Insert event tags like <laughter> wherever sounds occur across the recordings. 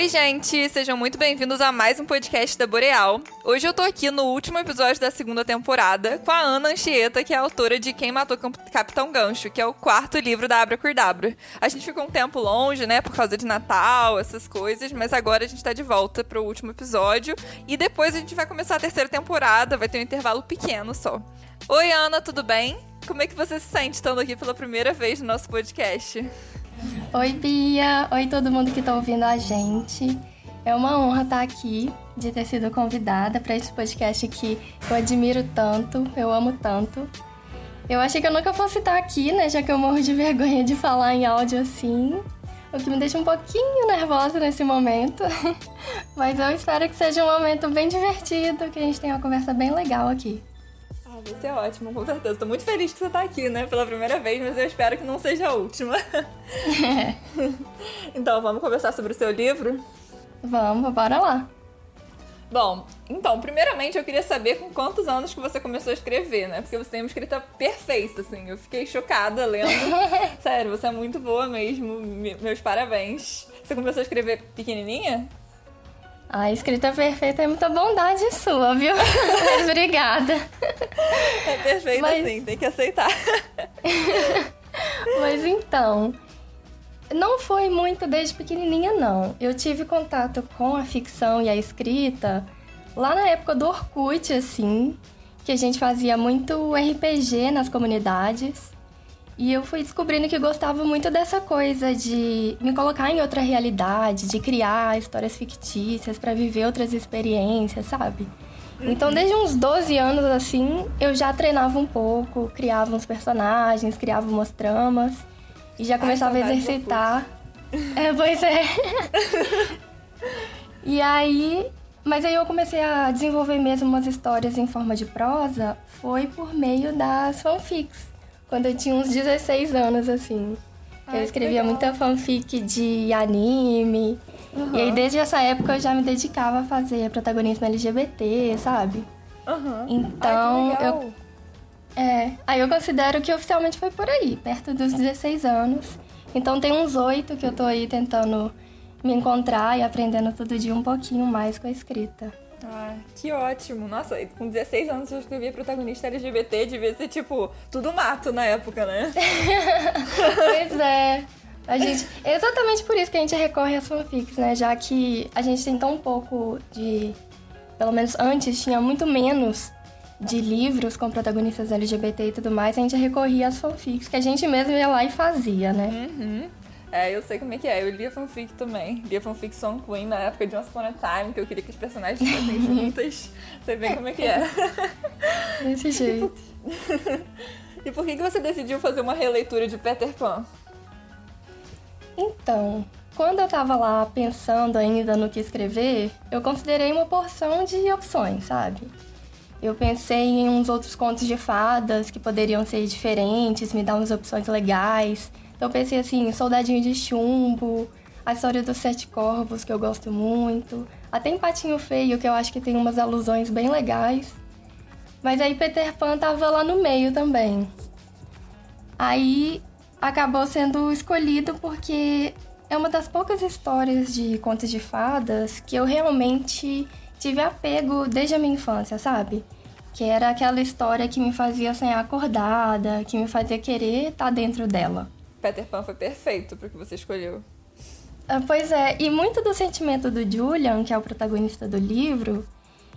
Oi, gente! Sejam muito bem-vindos a mais um podcast da Boreal. Hoje eu tô aqui no último episódio da segunda temporada com a Ana Anchieta, que é autora de Quem Matou Capitão Gancho, que é o quarto livro da Abra Curdabra. A gente ficou um tempo longe, né, por causa de Natal, essas coisas, mas agora a gente tá de volta pro último episódio e depois a gente vai começar a terceira temporada, vai ter um intervalo pequeno só. Oi, Ana, tudo bem? Como é que você se sente estando aqui pela primeira vez no nosso podcast? Oi, Bia. Oi, todo mundo que está ouvindo a gente. É uma honra estar aqui, de ter sido convidada para esse podcast que eu admiro tanto, eu amo tanto. Eu achei que eu nunca fosse estar aqui, né? Já que eu morro de <laughs> vergonha de falar em áudio assim. O que me deixa um pouquinho nervosa nesse momento. <laughs> Mas eu espero que seja um momento bem divertido, que a gente tenha uma conversa bem legal aqui. Ah, vai ser ótimo, com certeza. Tô muito feliz que você tá aqui, né? Pela primeira vez, mas eu espero que não seja a última. É. <laughs> então, vamos conversar sobre o seu livro? Vamos, bora lá. Bom, então, primeiramente eu queria saber com quantos anos que você começou a escrever, né? Porque você tem uma escrita perfeita, assim. Eu fiquei chocada lendo. <laughs> Sério, você é muito boa mesmo. Meus parabéns. Você começou a escrever pequenininha? A escrita perfeita é muita bondade sua, viu? Mas <laughs> obrigada. É perfeita Mas... sim, tem que aceitar. <laughs> Mas então, não foi muito desde pequenininha, não. Eu tive contato com a ficção e a escrita lá na época do Orkut, assim, que a gente fazia muito RPG nas comunidades. E eu fui descobrindo que gostava muito dessa coisa de me colocar em outra realidade, de criar histórias fictícias para viver outras experiências, sabe? Então, uhum. desde uns 12 anos assim, eu já treinava um pouco, criava uns personagens, criava umas tramas e já começava Ai, a exercitar. É, pois é. <laughs> e aí, mas aí eu comecei a desenvolver mesmo umas histórias em forma de prosa, foi por meio das fanfics quando eu tinha uns 16 anos, assim. Ai, eu escrevia muita fanfic de anime. Uhum. E aí, desde essa época, eu já me dedicava a fazer protagonismo LGBT, sabe? Uhum. Então, Ai, eu. É. Aí eu considero que oficialmente foi por aí, perto dos 16 anos. Então, tem uns oito que eu tô aí tentando me encontrar e aprendendo todo dia um pouquinho mais com a escrita. Ah, que ótimo. Nossa, com 16 anos eu escrevia protagonista LGBT, devia ser tipo tudo mato na época, né? <laughs> pois é. A gente, é exatamente por isso que a gente recorre às fanfics, né? Já que a gente tem tão pouco de. Pelo menos antes tinha muito menos de livros com protagonistas LGBT e tudo mais, a gente recorria às fanfics, que a gente mesmo ia lá e fazia, né? Uhum. É, eu sei como é que é. Eu lia fanfic também. Lia fanfic Song Queen na época de Once Upon a Time, que eu queria que os personagens fossem <laughs> juntas. Sei bem como é que é. <laughs> Desse jeito. <laughs> E por que, que você decidiu fazer uma releitura de Peter Pan? Então, quando eu tava lá pensando ainda no que escrever, eu considerei uma porção de opções, sabe? Eu pensei em uns outros contos de fadas que poderiam ser diferentes, me dar umas opções legais. Então pensei assim, Soldadinho de Chumbo, a história dos Sete Corvos, que eu gosto muito. Até em Patinho Feio, que eu acho que tem umas alusões bem legais. Mas aí Peter Pan tava lá no meio também. Aí acabou sendo escolhido porque é uma das poucas histórias de contos de fadas que eu realmente tive apego desde a minha infância, sabe? Que era aquela história que me fazia sonhar acordada, que me fazia querer estar tá dentro dela. Peter Pan foi perfeito pro que você escolheu. Ah, pois é, e muito do sentimento do Julian, que é o protagonista do livro,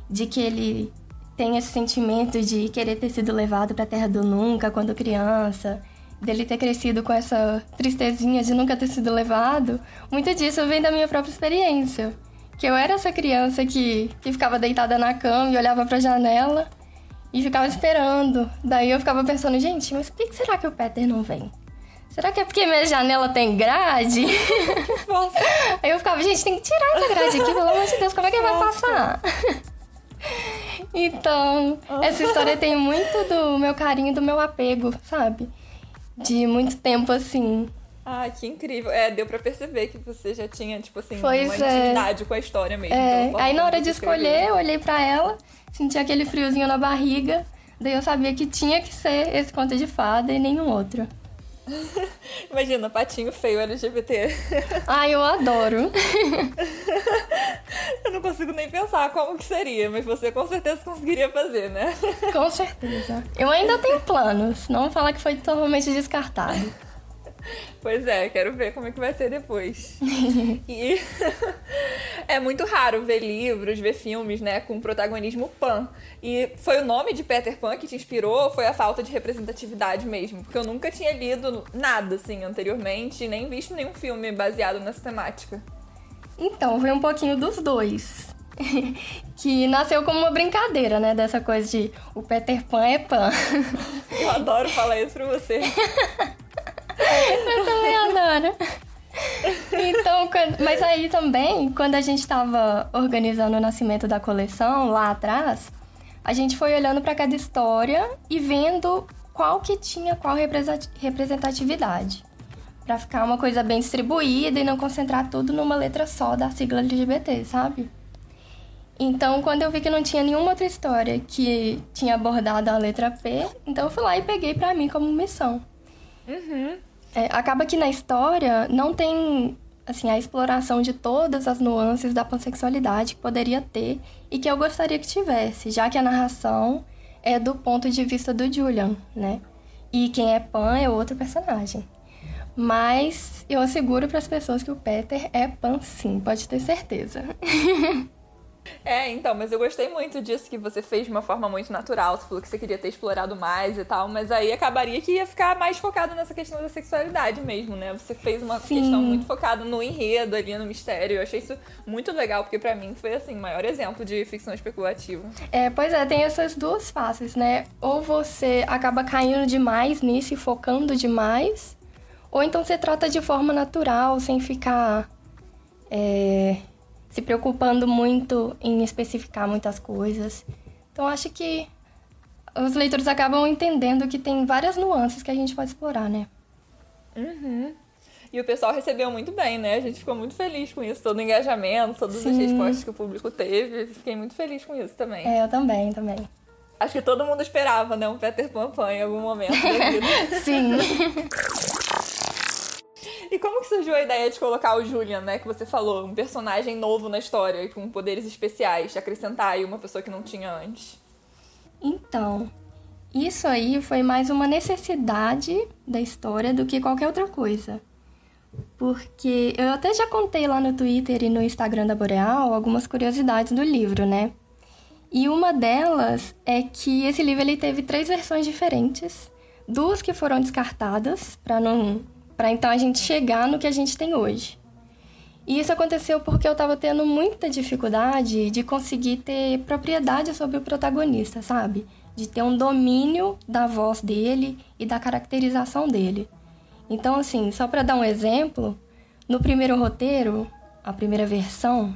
de que ele tem esse sentimento de querer ter sido levado para a Terra do Nunca quando criança, dele ter crescido com essa tristezinha de nunca ter sido levado, muito disso vem da minha própria experiência. Que eu era essa criança que, que ficava deitada na cama e olhava para a janela e ficava esperando. Daí eu ficava pensando, gente, mas por que será que o Peter não vem? Será que é porque minha janela tem grade? Aí <laughs> eu ficava, gente, tem que tirar essa grade aqui, pelo amor de Deus, como é que vai passar? então, essa história tem muito do meu carinho e do meu apego, sabe? De muito tempo assim. Ah, que incrível. É, deu pra perceber que você já tinha, tipo assim, pois uma é. intimidade com a história mesmo. É. Aí na hora de escolher, eu olhei pra ela, senti aquele friozinho na barriga, daí eu sabia que tinha que ser esse conto de fada e nenhum outro. <laughs> Imagina, patinho feio LGBT. Ai, eu adoro. <laughs> eu não consigo nem pensar como que seria, mas você com certeza conseguiria fazer, né? Com certeza. Eu ainda tenho planos, não vou falar que foi totalmente descartado. Pois é, quero ver como é que vai ser depois. <laughs> e <laughs> é muito raro ver livros, ver filmes, né, com protagonismo pan. E foi o nome de Peter Pan que te inspirou ou foi a falta de representatividade mesmo? Porque eu nunca tinha lido nada assim anteriormente, nem visto nenhum filme baseado nessa temática. Então, foi um pouquinho dos dois. <laughs> que nasceu como uma brincadeira, né? Dessa coisa de o Peter Pan é pan. Eu adoro falar isso pra você. Eu também adoro. Então, mas aí também, quando a gente estava organizando o nascimento da coleção lá atrás, a gente foi olhando para cada história e vendo qual que tinha qual representatividade. Para ficar uma coisa bem distribuída e não concentrar tudo numa letra só da sigla LGBT, sabe? Então, quando eu vi que não tinha nenhuma outra história que tinha abordado a letra P, então eu fui lá e peguei para mim como missão. Uhum. É, acaba que na história não tem assim a exploração de todas as nuances da pansexualidade que poderia ter e que eu gostaria que tivesse, já que a narração é do ponto de vista do Julian, né? E quem é pan é outro personagem. Mas eu asseguro para as pessoas que o Peter é pan sim, pode ter certeza. <laughs> É, então, mas eu gostei muito disso que você fez de uma forma muito natural. Você falou que você queria ter explorado mais e tal, mas aí acabaria que ia ficar mais focado nessa questão da sexualidade mesmo, né? Você fez uma Sim. questão muito focada no enredo ali, no mistério. Eu achei isso muito legal, porque para mim foi, assim, o maior exemplo de ficção especulativa. É, pois é, tem essas duas faces, né? Ou você acaba caindo demais nisso e focando demais, ou então você trata de forma natural, sem ficar. É se preocupando muito em especificar muitas coisas. Então acho que os leitores acabam entendendo que tem várias nuances que a gente pode explorar, né? Uhum. E o pessoal recebeu muito bem, né? A gente ficou muito feliz com isso, todo o engajamento, todas Sim. as respostas que o público teve. Fiquei muito feliz com isso também. É, eu também, também. Acho que todo mundo esperava, né? Um Peter Pan Pan em algum momento da vida. <laughs> Sim. <laughs> E como que surgiu a ideia de colocar o Julian, né? Que você falou, um personagem novo na história, com poderes especiais, acrescentar aí uma pessoa que não tinha antes? Então, isso aí foi mais uma necessidade da história do que qualquer outra coisa. Porque eu até já contei lá no Twitter e no Instagram da Boreal algumas curiosidades do livro, né? E uma delas é que esse livro ele teve três versões diferentes, duas que foram descartadas para não para então a gente chegar no que a gente tem hoje. E isso aconteceu porque eu estava tendo muita dificuldade de conseguir ter propriedade sobre o protagonista, sabe? De ter um domínio da voz dele e da caracterização dele. Então, assim, só para dar um exemplo, no primeiro roteiro, a primeira versão,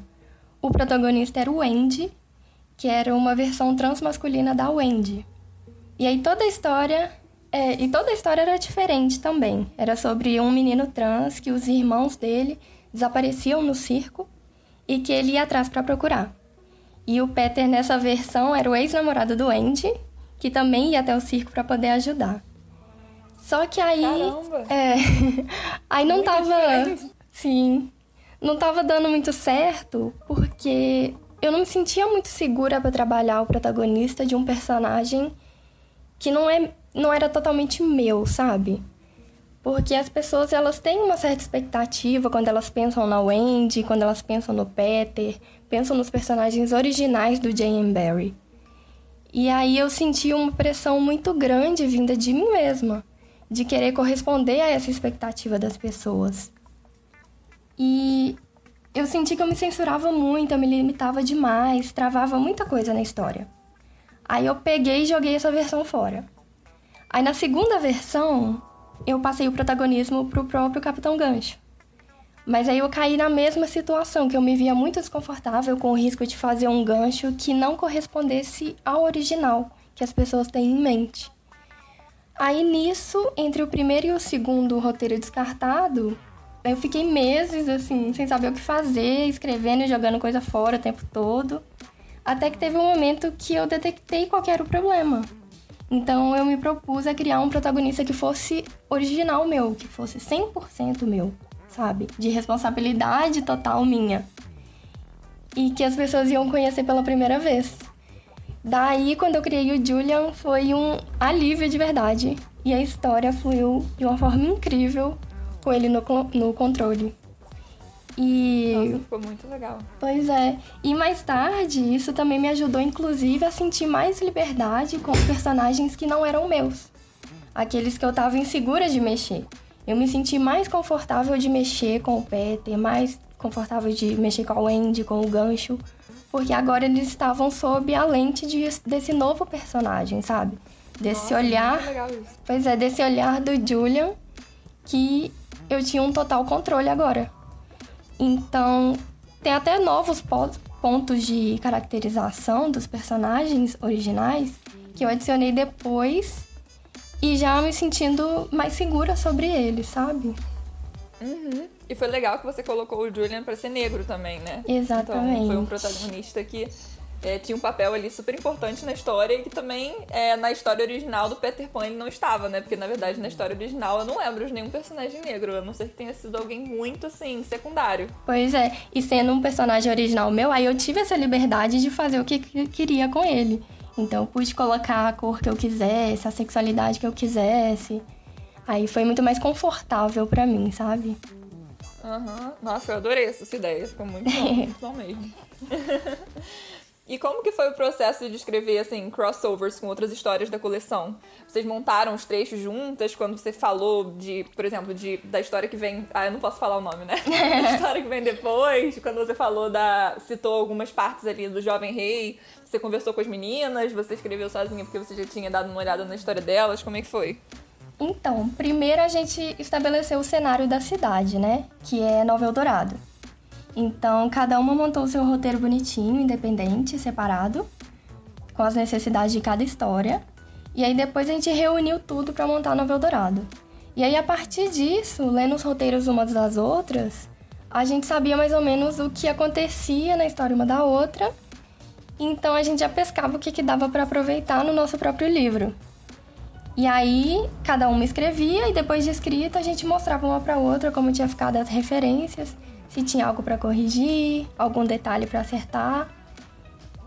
o protagonista era o Wendy, que era uma versão transmasculina da Wendy. E aí toda a história é, e toda a história era diferente também. Era sobre um menino trans que os irmãos dele desapareciam no circo e que ele ia atrás para procurar. E o Peter, nessa versão, era o ex-namorado do Andy, que também ia até o circo para poder ajudar. Só que aí. Caramba! É. <laughs> aí não muito tava. Diferente. Sim. Não tava dando muito certo, porque eu não me sentia muito segura para trabalhar o protagonista de um personagem que não é não era totalmente meu, sabe? Porque as pessoas elas têm uma certa expectativa quando elas pensam na Wendy, quando elas pensam no Peter, pensam nos personagens originais do J.M. Barrie. E aí eu senti uma pressão muito grande vinda de mim mesma, de querer corresponder a essa expectativa das pessoas. E eu senti que eu me censurava muito, eu me limitava demais, travava muita coisa na história. Aí eu peguei e joguei essa versão fora. Aí na segunda versão, eu passei o protagonismo pro próprio Capitão Gancho. Mas aí eu caí na mesma situação, que eu me via muito desconfortável com o risco de fazer um gancho que não correspondesse ao original que as pessoas têm em mente. Aí nisso, entre o primeiro e o segundo roteiro descartado, eu fiquei meses assim, sem saber o que fazer, escrevendo e jogando coisa fora o tempo todo. Até que teve um momento que eu detectei qual era o problema. Então eu me propus a criar um protagonista que fosse original meu, que fosse 100% meu, sabe? De responsabilidade total minha. E que as pessoas iam conhecer pela primeira vez. Daí, quando eu criei o Julian, foi um alívio de verdade. E a história fluiu de uma forma incrível com ele no, no controle. E. Nossa, ficou muito legal. Pois é. E mais tarde, isso também me ajudou, inclusive, a sentir mais liberdade com personagens que não eram meus. Aqueles que eu tava insegura de mexer. Eu me senti mais confortável de mexer com o Peter, mais confortável de mexer com a Wendy, com o gancho. Porque agora eles estavam sob a lente de, desse novo personagem, sabe? Desse Nossa, olhar. Pois é, desse olhar do Julian que eu tinha um total controle agora. Então, tem até novos pontos de caracterização dos personagens originais que eu adicionei depois e já me sentindo mais segura sobre eles, sabe? Uhum. E foi legal que você colocou o Julian para ser negro também, né? Exatamente. Então, foi um protagonista que é, tinha um papel ali super importante na história e que também é, na história original do Peter Pan ele não estava, né? Porque na verdade na história original eu não lembro de nenhum personagem negro, a não ser que tenha sido alguém muito assim, secundário. Pois é, e sendo um personagem original meu, aí eu tive essa liberdade de fazer o que queria com ele. Então eu pude colocar a cor que eu quisesse, a sexualidade que eu quisesse. Aí foi muito mais confortável para mim, sabe? Aham. Uhum. Nossa, eu adorei essa ideia. Ficou muito bom, <laughs> muito bom mesmo. <laughs> E como que foi o processo de escrever, assim, crossovers com outras histórias da coleção? Vocês montaram os trechos juntas quando você falou de, por exemplo, de, da história que vem... Ah, eu não posso falar o nome, né? <laughs> da história que vem depois, quando você falou da... Citou algumas partes ali do Jovem Rei, você conversou com as meninas, você escreveu sozinha porque você já tinha dado uma olhada na história delas, como é que foi? Então, primeiro a gente estabeleceu o cenário da cidade, né? Que é Nova Eldorado. Então, cada uma montou o seu roteiro bonitinho, independente, separado, com as necessidades de cada história. E aí depois a gente reuniu tudo para montar Nova Eldorado. E aí a partir disso, lendo os roteiros umas das outras, a gente sabia mais ou menos o que acontecia na história uma da outra. Então a gente já pescava o que, que dava para aproveitar no nosso próprio livro. E aí cada uma escrevia e depois de escrita a gente mostrava uma para outra como tinha ficado as referências se tinha algo para corrigir, algum detalhe para acertar.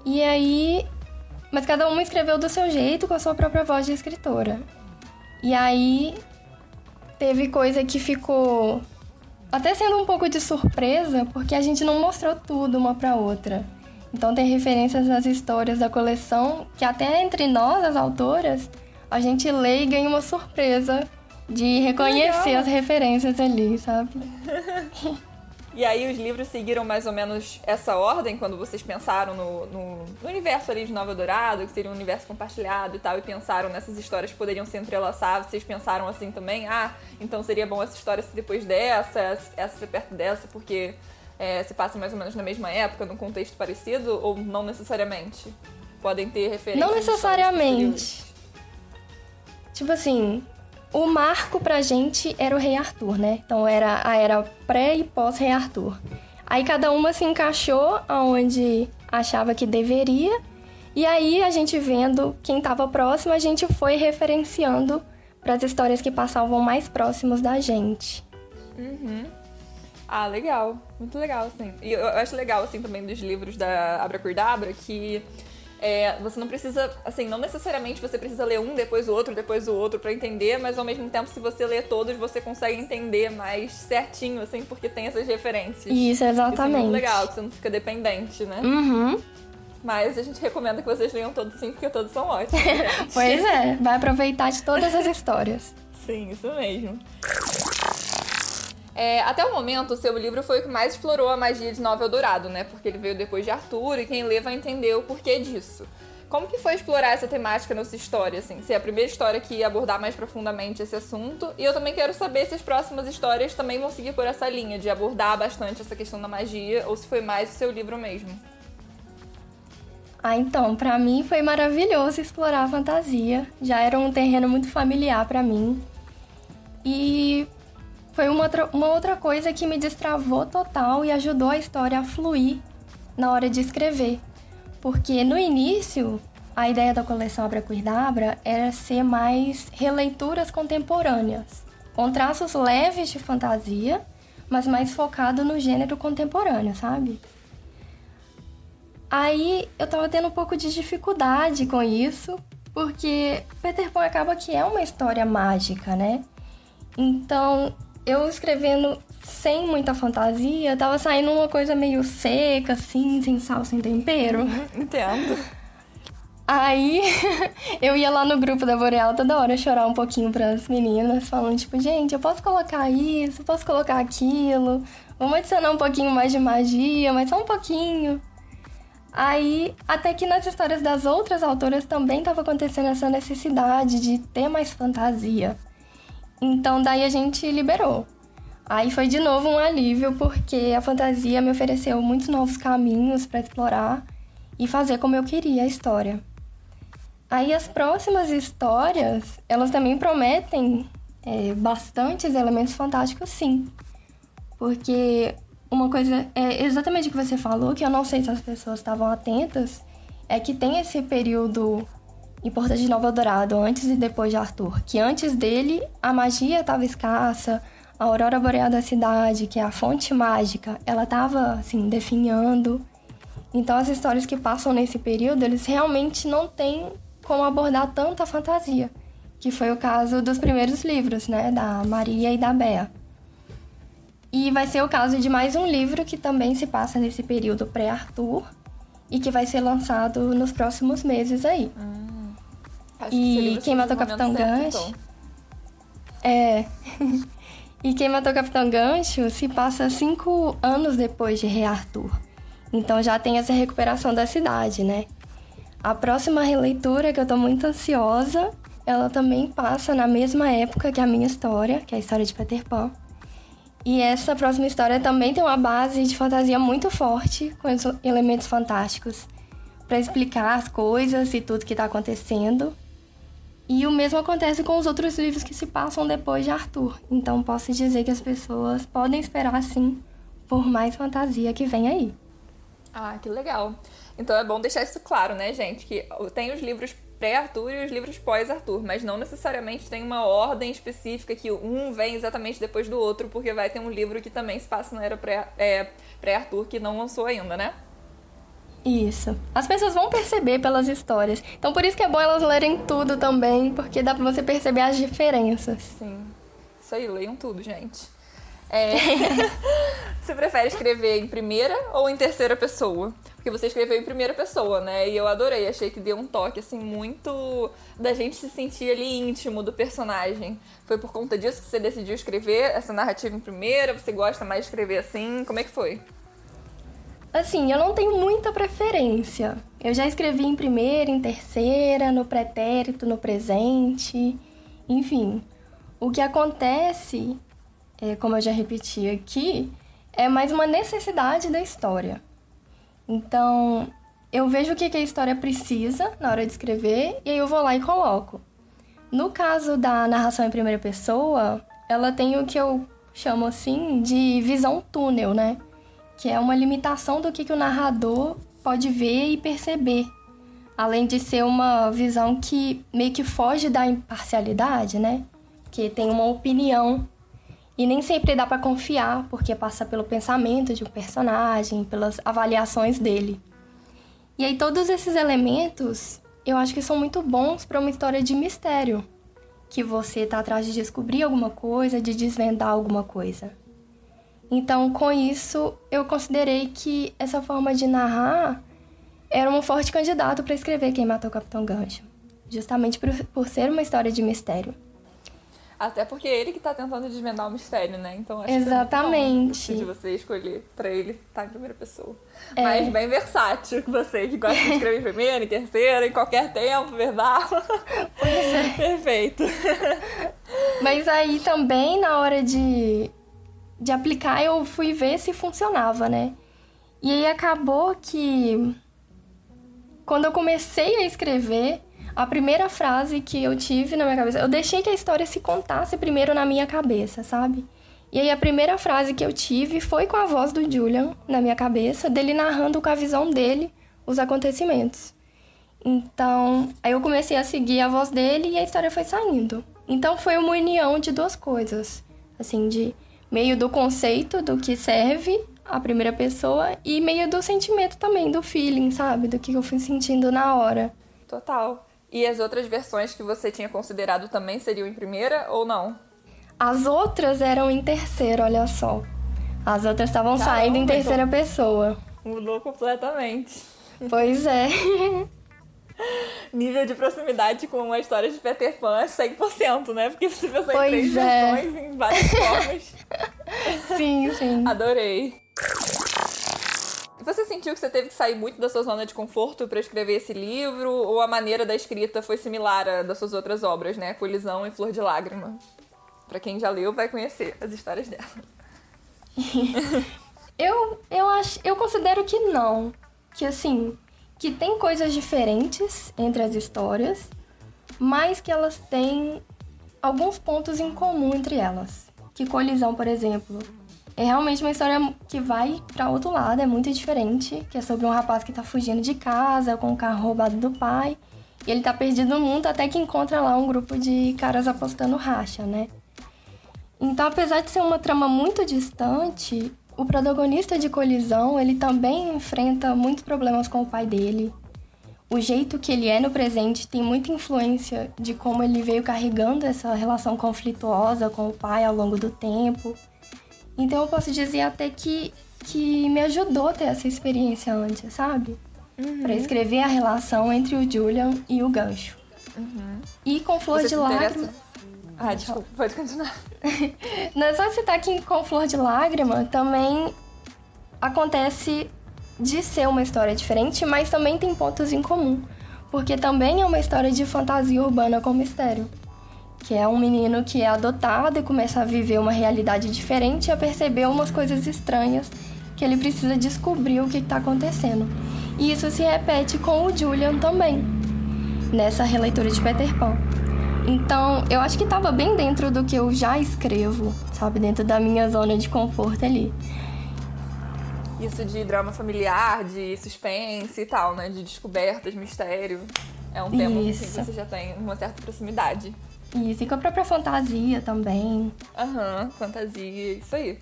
E aí, mas cada uma escreveu do seu jeito, com a sua própria voz de escritora. E aí teve coisa que ficou até sendo um pouco de surpresa, porque a gente não mostrou tudo uma para outra. Então tem referências nas histórias da coleção que até entre nós, as autoras, a gente lê e ganha uma surpresa de reconhecer Legal. as referências ali, sabe? <laughs> E aí os livros seguiram mais ou menos essa ordem quando vocês pensaram no, no, no, universo ali de Nova Dourado, que seria um universo compartilhado e tal, e pensaram nessas histórias que poderiam se entrelaçar, vocês pensaram assim também, ah, então seria bom essa história ser depois dessa, essa ser perto dessa, porque é, se passa mais ou menos na mesma época, num contexto parecido, ou não necessariamente? Podem ter referências. Não necessariamente. Tipo assim, o marco pra gente era o Rei Arthur, né? Então era a era pré e pós-Rei Arthur. Aí cada uma se encaixou aonde achava que deveria. E aí a gente vendo quem estava próximo, a gente foi referenciando para as histórias que passavam mais próximos da gente. Uhum. Ah, legal. Muito legal, assim. E eu acho legal, assim, também dos livros da Abracurdabra que é, você não precisa, assim, não necessariamente você precisa ler um, depois o outro, depois o outro para entender, mas ao mesmo tempo, se você ler todos, você consegue entender mais certinho, assim, porque tem essas referências. Isso, exatamente. Isso é muito legal, que você não fica dependente, né? Uhum. Mas a gente recomenda que vocês leiam todos sim, porque todos são ótimos. <laughs> pois é, vai aproveitar de todas as histórias. sim, isso mesmo. É, até o momento, o seu livro foi o que mais explorou a magia de Nova Eldorado, né? Porque ele veio depois de Arthur e quem lê vai entender o porquê disso. Como que foi explorar essa temática na sua história, assim? Se é a primeira história que ia abordar mais profundamente esse assunto. E eu também quero saber se as próximas histórias também vão seguir por essa linha de abordar bastante essa questão da magia, ou se foi mais o seu livro mesmo. Ah, então, para mim foi maravilhoso explorar a fantasia. Já era um terreno muito familiar para mim. E foi uma outra, uma outra coisa que me destravou total e ajudou a história a fluir na hora de escrever. Porque no início, a ideia da coleção Abracuidabra era ser mais releituras contemporâneas, com traços leves de fantasia, mas mais focado no gênero contemporâneo, sabe? Aí eu tava tendo um pouco de dificuldade com isso, porque Peter Pan acaba que é uma história mágica, né? Então, eu escrevendo sem muita fantasia, tava saindo uma coisa meio seca, assim, sem sal, sem tempero. Entendo. Aí <laughs> eu ia lá no grupo da Boreal toda hora chorar um pouquinho para as meninas, falando tipo, gente, eu posso colocar isso, posso colocar aquilo, vamos adicionar um pouquinho mais de magia, mas só um pouquinho. Aí, até que nas histórias das outras autoras também estava acontecendo essa necessidade de ter mais fantasia. Então daí a gente liberou. Aí foi de novo um alívio porque a fantasia me ofereceu muitos novos caminhos para explorar e fazer como eu queria a história. Aí as próximas histórias, elas também prometem é, bastantes elementos fantásticos, sim. Porque uma coisa é exatamente o que você falou, que eu não sei se as pessoas estavam atentas, é que tem esse período importante de Nova Eldorado, antes e depois de Arthur. Que antes dele, a magia estava escassa, a aurora boreal da cidade, que é a fonte mágica, ela estava, assim, definhando. Então, as histórias que passam nesse período, eles realmente não têm como abordar tanta fantasia, que foi o caso dos primeiros livros, né, da Maria e da Bea. E vai ser o caso de mais um livro que também se passa nesse período pré-Arthur e que vai ser lançado nos próximos meses aí. Hum, e quem matou o Capitão Gancho? Então. É. <laughs> e quem matou o Capitão Gancho se passa cinco anos depois de Rei Arthur. Então já tem essa recuperação da cidade, né? A próxima releitura, que eu tô muito ansiosa, ela também passa na mesma época que a minha história, que é a história de Peter Pan. E essa próxima história também tem uma base de fantasia muito forte, com elementos fantásticos, para explicar as coisas e tudo que está acontecendo. E o mesmo acontece com os outros livros que se passam depois de Arthur. Então posso dizer que as pessoas podem esperar sim por mais fantasia que vem aí. Ah, que legal. Então é bom deixar isso claro, né, gente? Que tem os livros pré-Arthur e os livros pós-Arthur, mas não necessariamente tem uma ordem específica que um vem exatamente depois do outro, porque vai ter um livro que também se passa na era é, pré-Arthur que não lançou ainda, né? Isso. As pessoas vão perceber pelas histórias. Então por isso que é bom elas lerem tudo também, porque dá pra você perceber as diferenças. Sim. Isso aí, leiam tudo, gente. É... <laughs> você prefere escrever em primeira ou em terceira pessoa? Porque você escreveu em primeira pessoa, né? E eu adorei, achei que deu um toque, assim, muito da gente se sentir ali íntimo do personagem. Foi por conta disso que você decidiu escrever essa narrativa em primeira? Você gosta mais de escrever assim? Como é que foi? Assim, eu não tenho muita preferência. Eu já escrevi em primeira, em terceira, no pretérito, no presente, enfim. O que acontece é, como eu já repeti aqui, é mais uma necessidade da história. Então, eu vejo o que a história precisa na hora de escrever e aí eu vou lá e coloco. No caso da narração em primeira pessoa, ela tem o que eu chamo assim de visão túnel, né? Que é uma limitação do que, que o narrador pode ver e perceber. Além de ser uma visão que meio que foge da imparcialidade, né? Que tem uma opinião e nem sempre dá para confiar, porque passa pelo pensamento de um personagem, pelas avaliações dele. E aí todos esses elementos, eu acho que são muito bons para uma história de mistério, que você tá atrás de descobrir alguma coisa, de desvendar alguma coisa. Então, com isso, eu considerei que essa forma de narrar era um forte candidato para escrever Quem Matou o Capitão Gancho, justamente por, por ser uma história de mistério. Até porque é ele que tá tentando desvendar o mistério, né? Então acho Exatamente. que é de você escolher pra ele estar tá em primeira pessoa. É. Mas bem versátil você, que gosta de escrever em primeira, em terceira, em qualquer tempo, verbal. Pois é. <laughs> Perfeito. Mas aí também, na hora de, de aplicar, eu fui ver se funcionava, né? E aí acabou que quando eu comecei a escrever, a primeira frase que eu tive na minha cabeça, eu deixei que a história se contasse primeiro na minha cabeça, sabe? E aí a primeira frase que eu tive foi com a voz do Julian na minha cabeça, dele narrando com a visão dele os acontecimentos. Então, aí eu comecei a seguir a voz dele e a história foi saindo. Então foi uma união de duas coisas, assim, de meio do conceito do que serve a primeira pessoa e meio do sentimento também, do feeling, sabe? Do que eu fui sentindo na hora. Total. E as outras versões que você tinha considerado também seriam em primeira ou não? As outras eram em terceira, olha só. As outras estavam saindo em terceira então... pessoa. Mudou completamente. Pois é. <laughs> <laughs> Nível de proximidade com a história de Peter Pan é 100%, né? Porque você pensou pois em três é. versões em várias formas. <laughs> sim, sim. Adorei. Você sentiu que você teve que sair muito da sua zona de conforto para escrever esse livro? Ou a maneira da escrita foi similar à das suas outras obras, né? Colisão e Flor de Lágrima. Para quem já leu, vai conhecer as histórias dela. <laughs> eu, eu, acho, eu considero que não. Que assim, que tem coisas diferentes entre as histórias, mas que elas têm alguns pontos em comum entre elas. Que Colisão, por exemplo, é realmente uma história que vai para outro lado, é muito diferente, que é sobre um rapaz que tá fugindo de casa com o carro roubado do pai, e ele tá perdido no mundo até que encontra lá um grupo de caras apostando racha, né? Então, apesar de ser uma trama muito distante, o protagonista de Colisão, ele também enfrenta muitos problemas com o pai dele. O jeito que ele é no presente tem muita influência de como ele veio carregando essa relação conflituosa com o pai ao longo do tempo. Então eu posso dizer até que, que me ajudou a ter essa experiência antes, sabe? Uhum. Para escrever a relação entre o Julian e o gancho. Uhum. E com Flor Você de Lágrima. Ah, desculpa, pode continuar. <laughs> Não é só citar que com Flor de Lágrima também acontece de ser uma história diferente, mas também tem pontos em comum. Porque também é uma história de fantasia urbana com mistério que é um menino que é adotado e começa a viver uma realidade diferente e a perceber umas coisas estranhas que ele precisa descobrir o que está acontecendo. E isso se repete com o Julian também, nessa releitura de Peter Pan. Então, eu acho que estava bem dentro do que eu já escrevo, sabe? Dentro da minha zona de conforto ali. Isso de drama familiar, de suspense e tal, né? De descobertas, mistério. É um tema que você já tem uma certa proximidade. Isso, e com a própria fantasia também. Aham, uhum, fantasia, isso aí.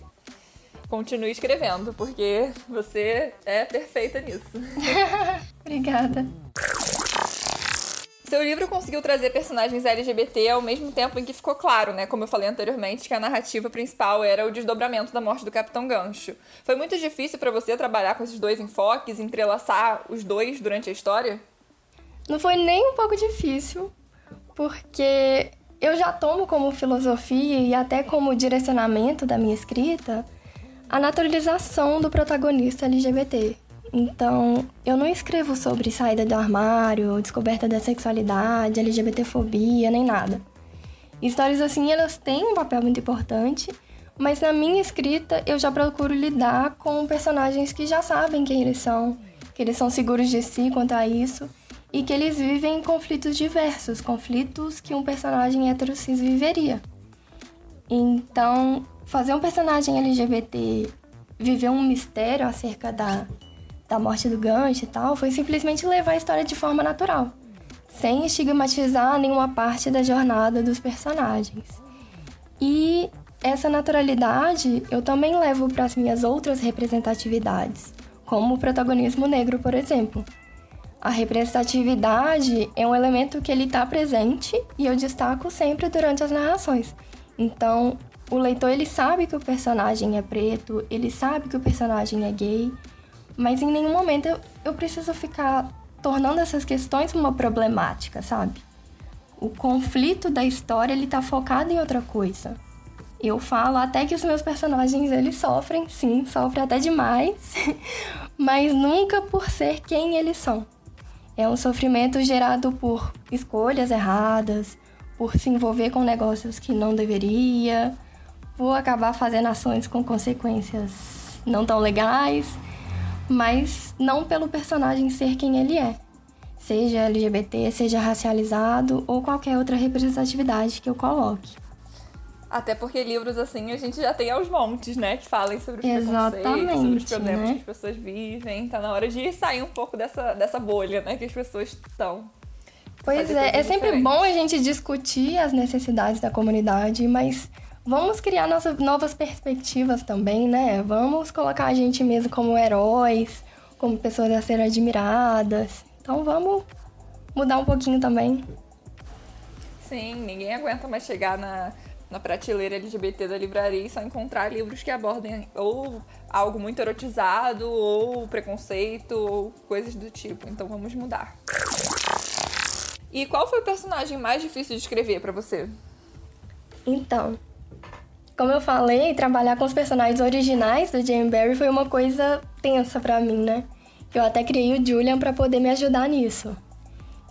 Continue escrevendo, porque você é perfeita nisso. <laughs> Obrigada. Seu livro conseguiu trazer personagens LGBT ao mesmo tempo em que ficou claro, né, como eu falei anteriormente, que a narrativa principal era o desdobramento da morte do Capitão Gancho. Foi muito difícil para você trabalhar com esses dois enfoques, entrelaçar os dois durante a história? Não foi nem um pouco difícil, porque eu já tomo como filosofia e até como direcionamento da minha escrita a naturalização do protagonista LGBT. Então, eu não escrevo sobre saída do armário, descoberta da sexualidade, LGBTfobia, nem nada. Histórias assim, elas têm um papel muito importante, mas na minha escrita eu já procuro lidar com personagens que já sabem quem eles são, que eles são seguros de si quanto a isso e que eles vivem conflitos diversos, conflitos que um personagem heterossexual viveria. Então, fazer um personagem LGBT viver um mistério acerca da, da morte do gancho e tal foi simplesmente levar a história de forma natural, sem estigmatizar nenhuma parte da jornada dos personagens. E essa naturalidade eu também levo para as minhas outras representatividades, como o protagonismo negro, por exemplo. A representatividade é um elemento que ele está presente e eu destaco sempre durante as narrações. Então, o leitor ele sabe que o personagem é preto, ele sabe que o personagem é gay, mas em nenhum momento eu, eu preciso ficar tornando essas questões uma problemática, sabe? O conflito da história ele tá focado em outra coisa. Eu falo até que os meus personagens eles sofrem, sim, sofrem até demais, <laughs> mas nunca por ser quem eles são. É um sofrimento gerado por escolhas erradas, por se envolver com negócios que não deveria, por acabar fazendo ações com consequências não tão legais, mas não pelo personagem ser quem ele é, seja LGBT, seja racializado ou qualquer outra representatividade que eu coloque. Até porque livros assim a gente já tem aos montes, né? Que falem sobre os Exatamente, preconceitos, sobre os problemas né? que as pessoas vivem. Tá na hora de sair um pouco dessa, dessa bolha, né? Que as pessoas estão. Pois é, é sempre bom a gente discutir as necessidades da comunidade, mas vamos criar nossa, novas perspectivas também, né? Vamos colocar a gente mesmo como heróis, como pessoas a serem admiradas. Então vamos mudar um pouquinho também. Sim, ninguém aguenta mais chegar na, na prateleira LGBT da livraria e só encontrar livros que abordem ou algo muito erotizado, ou preconceito, ou coisas do tipo. Então vamos mudar. E qual foi o personagem mais difícil de escrever pra você? Então, como eu falei, trabalhar com os personagens originais do Jane Barry foi uma coisa tensa pra mim, né? Eu até criei o Julian pra poder me ajudar nisso.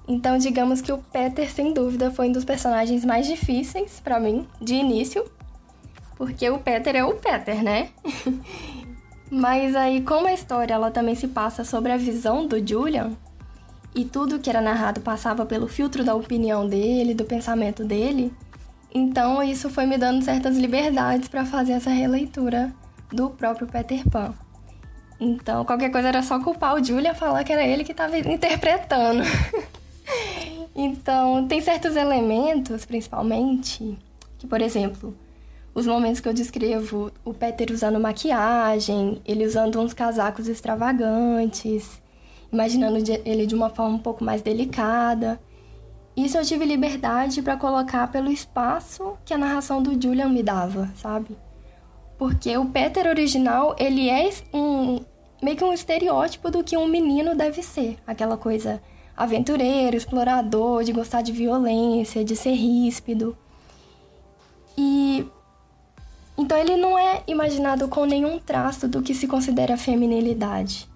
Então, digamos que o Peter, sem dúvida, foi um dos personagens mais difíceis pra mim, de início, porque o Peter é o Peter, né? <laughs> Mas aí, como a história ela também se passa sobre a visão do Julian, e tudo que era narrado passava pelo filtro da opinião dele, do pensamento dele, então isso foi me dando certas liberdades para fazer essa releitura do próprio Peter Pan. Então, qualquer coisa era só culpar o Julian falar que era ele que estava interpretando. <laughs> então, tem certos elementos, principalmente, que, por exemplo, os momentos que eu descrevo o Peter usando maquiagem, ele usando uns casacos extravagantes, imaginando ele de uma forma um pouco mais delicada. Isso eu tive liberdade para colocar pelo espaço que a narração do Julian me dava, sabe? Porque o Peter original, ele é um meio que um estereótipo do que um menino deve ser, aquela coisa aventureiro, explorador, de gostar de violência, de ser ríspido. E então ele não é imaginado com nenhum traço do que se considera feminilidade.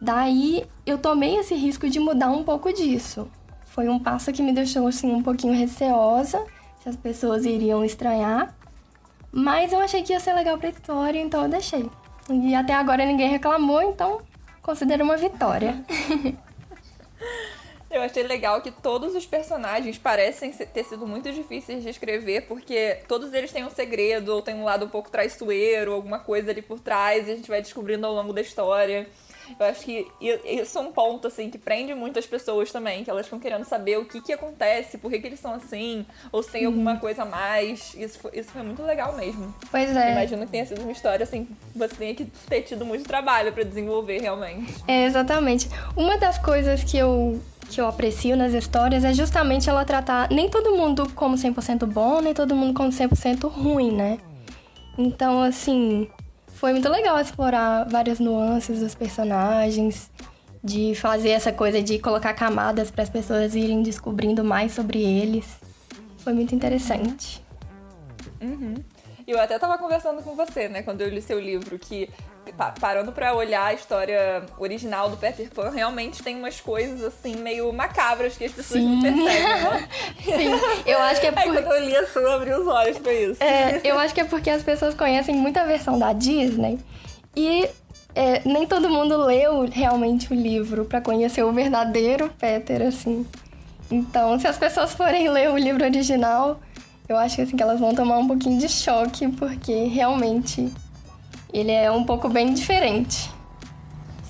Daí eu tomei esse risco de mudar um pouco disso. Foi um passo que me deixou assim um pouquinho receosa, se as pessoas iriam estranhar. Mas eu achei que ia ser legal pra história, então eu deixei. E até agora ninguém reclamou, então considero uma vitória. <laughs> Eu achei legal que todos os personagens parecem ter sido muito difíceis de escrever, porque todos eles têm um segredo, ou tem um lado um pouco traiçoeiro, alguma coisa ali por trás, e a gente vai descobrindo ao longo da história. Eu acho que isso é um ponto, assim, que prende muitas pessoas também, que elas ficam querendo saber o que que acontece, por que que eles são assim, ou se tem alguma coisa a mais. Isso foi, isso foi muito legal mesmo. Pois é. Imagino que tenha sido uma história, assim, você tenha que ter tido muito trabalho pra desenvolver, realmente. É, exatamente. Uma das coisas que eu, que eu aprecio nas histórias é justamente ela tratar nem todo mundo como 100% bom, nem todo mundo como 100% ruim, né? Então, assim, foi muito legal explorar várias nuances dos personagens, de fazer essa coisa de colocar camadas para as pessoas irem descobrindo mais sobre eles. Foi muito interessante. E eu até tava conversando com você, né, quando eu li seu livro, que parando pra olhar a história original do Peter Pan, realmente tem umas coisas assim meio macabras que as pessoas não Sim. percebem, né? <laughs> Sim, eu acho que é Aí por... quando eu li a sua, abri os olhos pra isso. É, eu acho que é porque as pessoas conhecem muita versão da Disney e é, nem todo mundo leu realmente o livro pra conhecer o verdadeiro Peter, assim. Então, se as pessoas forem ler o livro original, eu acho que, assim, que elas vão tomar um pouquinho de choque, porque realmente ele é um pouco bem diferente.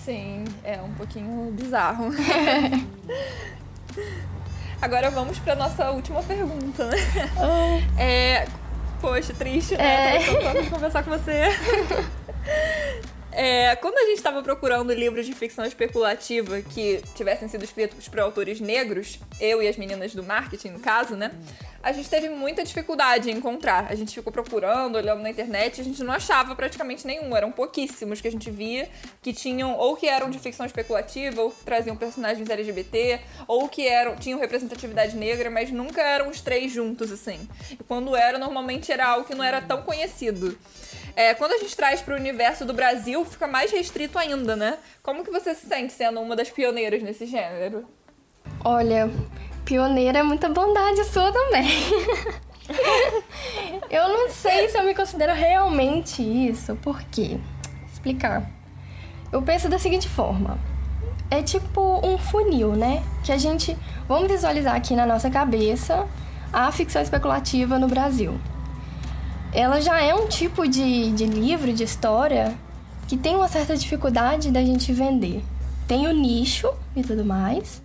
Sim, é um pouquinho bizarro. <laughs> Agora vamos pra nossa última pergunta, né? É. Poxa, triste, né? É. Tô tentando conversar com você. É, quando a gente estava procurando livros de ficção especulativa que tivessem sido escritos por autores negros, eu e as meninas do marketing, no caso, né? A gente teve muita dificuldade em encontrar. A gente ficou procurando, olhando na internet, a gente não achava praticamente nenhum. Eram pouquíssimos que a gente via que tinham, ou que eram de ficção especulativa, ou que traziam personagens LGBT, ou que eram, tinham representatividade negra, mas nunca eram os três juntos, assim. E quando era, normalmente era algo que não era tão conhecido. É, quando a gente traz para o universo do Brasil, fica mais restrito ainda, né? Como que você se sente sendo uma das pioneiras nesse gênero? Olha, pioneira é muita bondade sua também. <laughs> eu não sei se eu me considero realmente isso. Por quê? Explicar. Eu penso da seguinte forma. É tipo um funil, né? Que a gente. Vamos visualizar aqui na nossa cabeça a ficção especulativa no Brasil. ela já é um tipo de, de livro, de história, que tem uma certa dificuldade da gente vender. Tem o nicho e tudo mais,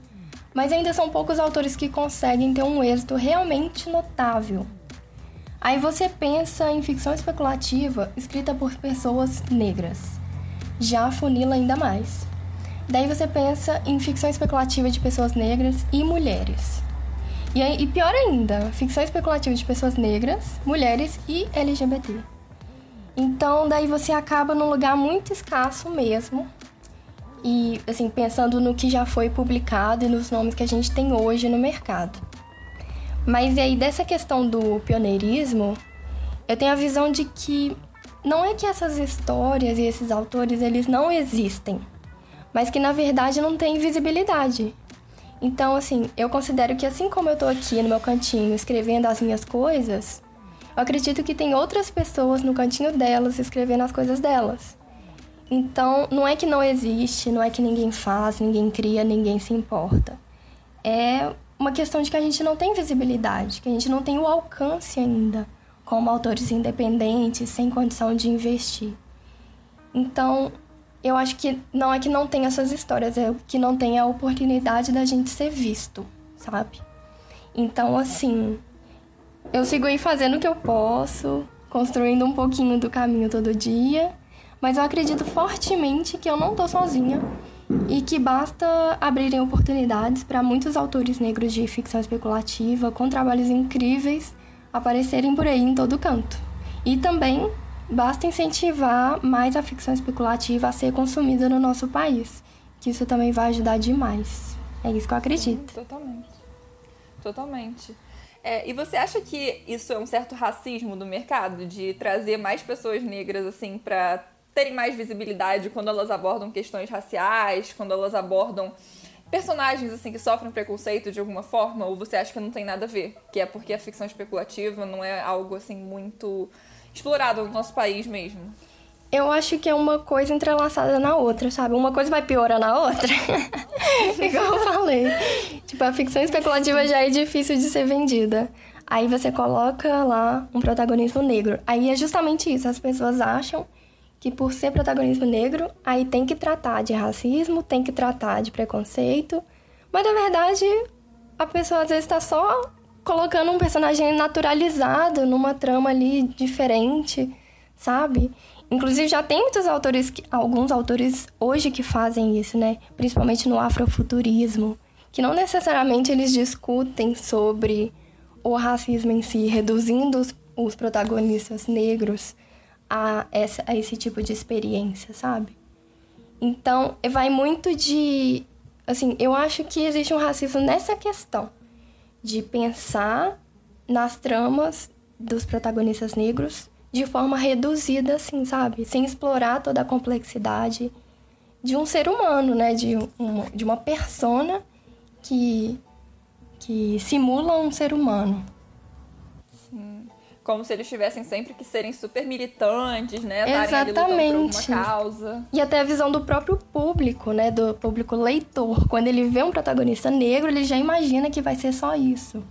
mas ainda são poucos autores que conseguem ter um êxito realmente notável. Aí você pensa em ficção especulativa escrita por pessoas negras. Já funila ainda mais. Daí você pensa em ficção especulativa de pessoas negras e mulheres. E, e pior ainda, ficção especulativa de pessoas negras, mulheres e LGBT. Então, daí você acaba num lugar muito escasso mesmo. E, assim, pensando no que já foi publicado e nos nomes que a gente tem hoje no mercado. Mas e aí, dessa questão do pioneirismo, eu tenho a visão de que não é que essas histórias e esses autores eles não existem, mas que na verdade não têm visibilidade. Então, assim, eu considero que assim como eu tô aqui no meu cantinho escrevendo as minhas coisas, eu acredito que tem outras pessoas no cantinho delas escrevendo as coisas delas. Então, não é que não existe, não é que ninguém faz, ninguém cria, ninguém se importa. É uma questão de que a gente não tem visibilidade, que a gente não tem o alcance ainda como autores independentes, sem condição de investir. Então, eu acho que não é que não tem essas histórias, é que não tem a oportunidade da gente ser visto, sabe? Então, assim, eu sigo aí fazendo o que eu posso, construindo um pouquinho do caminho todo dia, mas eu acredito fortemente que eu não tô sozinha e que basta abrirem oportunidades para muitos autores negros de ficção especulativa com trabalhos incríveis aparecerem por aí em todo canto. E também Basta incentivar mais a ficção especulativa a ser consumida no nosso país, que isso também vai ajudar demais. É isso que eu acredito. Sim, totalmente. Totalmente. É, e você acha que isso é um certo racismo do mercado, de trazer mais pessoas negras assim para terem mais visibilidade quando elas abordam questões raciais, quando elas abordam personagens assim que sofrem preconceito de alguma forma, ou você acha que não tem nada a ver, que é porque a ficção especulativa não é algo assim muito explorado no nosso país mesmo? Eu acho que é uma coisa entrelaçada na outra, sabe? Uma coisa vai piorando a outra. <laughs> <laughs> Igual eu falei. Tipo, a ficção especulativa já é difícil de ser vendida. Aí você coloca lá um protagonismo negro. Aí é justamente isso. As pessoas acham que por ser protagonismo negro, aí tem que tratar de racismo, tem que tratar de preconceito. Mas na verdade, a pessoa às vezes está só colocando um personagem naturalizado numa trama ali diferente, sabe? Inclusive já tem muitos autores, alguns autores hoje que fazem isso, né? Principalmente no afrofuturismo, que não necessariamente eles discutem sobre o racismo em si, reduzindo os, os protagonistas negros a, essa, a esse tipo de experiência, sabe? Então, vai muito de. Assim, eu acho que existe um racismo nessa questão de pensar nas tramas dos protagonistas negros de forma reduzida, assim, sabe? Sem explorar toda a complexidade de um ser humano, né? De uma, de uma persona que, que simula um ser humano. Sim. Como se eles tivessem sempre que serem super militantes, né? Exatamente. por causa. E até a visão do próprio público, né? Do público leitor. Quando ele vê um protagonista negro, ele já imagina que vai ser só isso.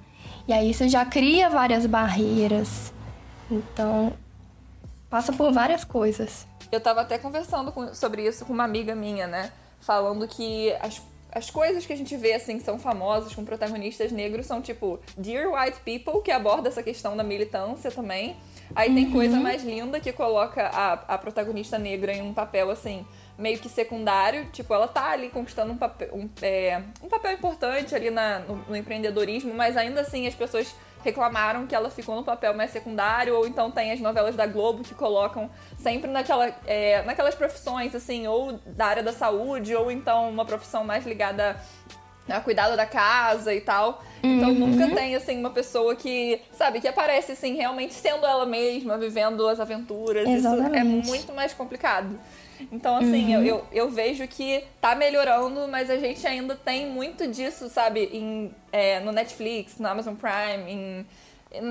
E aí isso já cria várias barreiras. Então, passa por várias coisas. Eu tava até conversando com, sobre isso com uma amiga minha, né? Falando que as as coisas que a gente vê, assim, que são famosas com protagonistas negros são tipo Dear White People, que aborda essa questão da militância também. Aí tem coisa uhum. mais linda que coloca a, a protagonista negra em um papel, assim, meio que secundário. Tipo, ela tá ali conquistando um papel, um, é, um papel importante ali na, no, no empreendedorismo, mas ainda assim as pessoas reclamaram que ela ficou no papel mais secundário, ou então tem as novelas da Globo que colocam sempre naquela, é, naquelas profissões, assim, ou da área da saúde, ou então uma profissão mais ligada a cuidado da casa e tal. Então uhum. nunca tem, assim, uma pessoa que, sabe, que aparece, assim, realmente sendo ela mesma, vivendo as aventuras. Exatamente. Isso é muito mais complicado. Então, assim, uhum. eu, eu, eu, vejo que tá melhorando, mas a gente ainda tem muito disso, sabe, em, é, no Netflix, no Amazon Prime, em,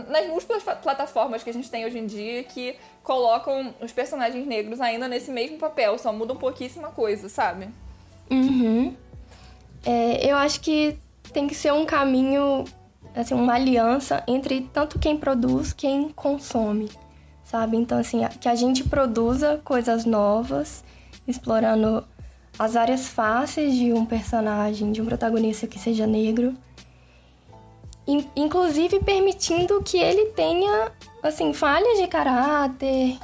nas múltiplas plataformas que a gente tem hoje em dia que colocam os personagens negros ainda nesse mesmo papel, só mudam pouquíssima coisa, sabe? Uhum. É, eu acho que tem que ser um caminho, assim, uma aliança entre tanto quem produz, quem consome, sabe? Então, assim, que a gente produza coisas novas, explorando as várias faces de um personagem, de um protagonista que seja negro. Inclusive permitindo que ele tenha, assim, falhas de caráter,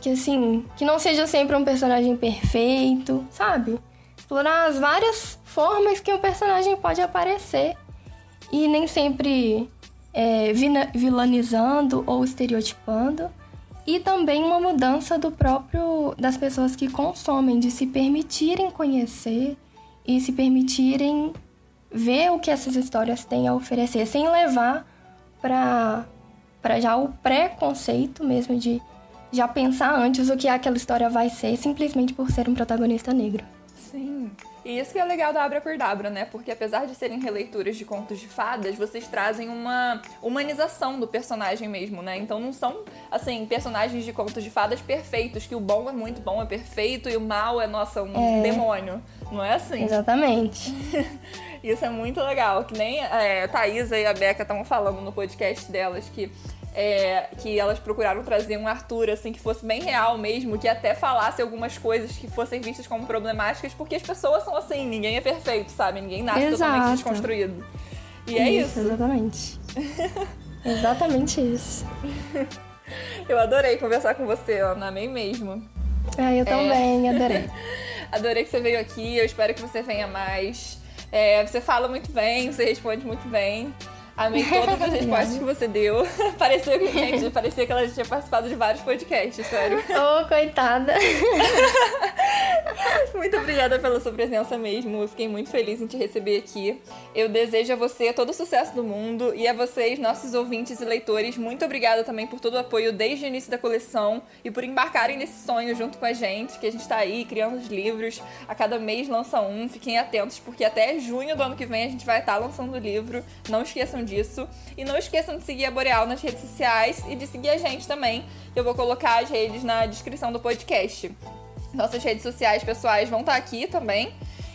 que assim, que não seja sempre um personagem perfeito, sabe? Explorar as várias formas que um personagem pode aparecer e nem sempre é, vilanizando ou estereotipando e também uma mudança do próprio das pessoas que consomem de se permitirem conhecer e se permitirem ver o que essas histórias têm a oferecer sem levar para para já o preconceito mesmo de já pensar antes o que aquela história vai ser simplesmente por ser um protagonista negro. Sim. E isso que é legal da Abra Dabra, né? Porque apesar de serem releituras de contos de fadas, vocês trazem uma humanização do personagem mesmo, né? Então não são, assim, personagens de contos de fadas perfeitos, que o bom é muito bom, é perfeito, e o mal é, nossa, um é. demônio. Não é assim? Exatamente. <laughs> isso é muito legal. Que nem é, a Thaisa e a Beca estavam falando no podcast delas que é, que elas procuraram trazer um Arthur, assim, que fosse bem real mesmo, que até falasse algumas coisas que fossem vistas como problemáticas, porque as pessoas são assim, ninguém é perfeito, sabe? Ninguém nasce Exato. totalmente desconstruído. E é isso. Exatamente. <laughs> exatamente isso. Eu adorei conversar com você, Ana, amei mesmo. Ah, eu também, é... adorei. <laughs> adorei que você veio aqui, eu espero que você venha mais. É, você fala muito bem, você responde muito bem. Amei todas as <laughs> respostas que você deu. <laughs> parecia, que, gente, parecia que ela já tinha participado de vários podcasts, sério. <laughs> Ô, oh, coitada. muito obrigada pela sua presença mesmo. Fiquei muito feliz em te receber aqui. Eu desejo a você todo o sucesso do mundo e a vocês, nossos ouvintes e leitores, muito obrigada também por todo o apoio desde o início da coleção e por embarcarem nesse sonho junto com a gente, que a gente está aí criando os livros. A cada mês lança um. Fiquem atentos, porque até junho do ano que vem a gente vai estar tá lançando o livro. Não esqueçam disso. E não esqueçam de seguir a Boreal nas redes sociais e de seguir a gente também, eu vou colocar as redes na descrição do podcast. Nossas redes sociais pessoais vão estar aqui também.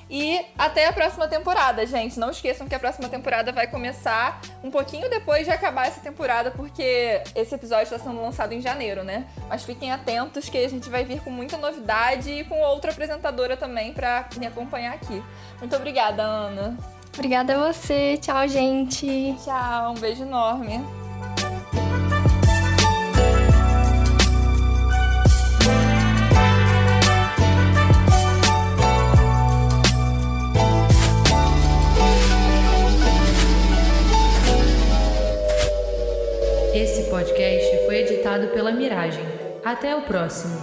E até a próxima temporada, gente. Não esqueçam que a próxima temporada vai começar um pouquinho depois de acabar essa temporada, porque esse episódio está sendo lançado em janeiro, né? Mas fiquem atentos que a gente vai vir com muita novidade e com outra apresentadora também para me acompanhar aqui. Muito obrigada, Ana. Obrigada a você. Tchau, gente. Tchau, um beijo enorme. Esse podcast foi editado pela Miragem. Até o próximo.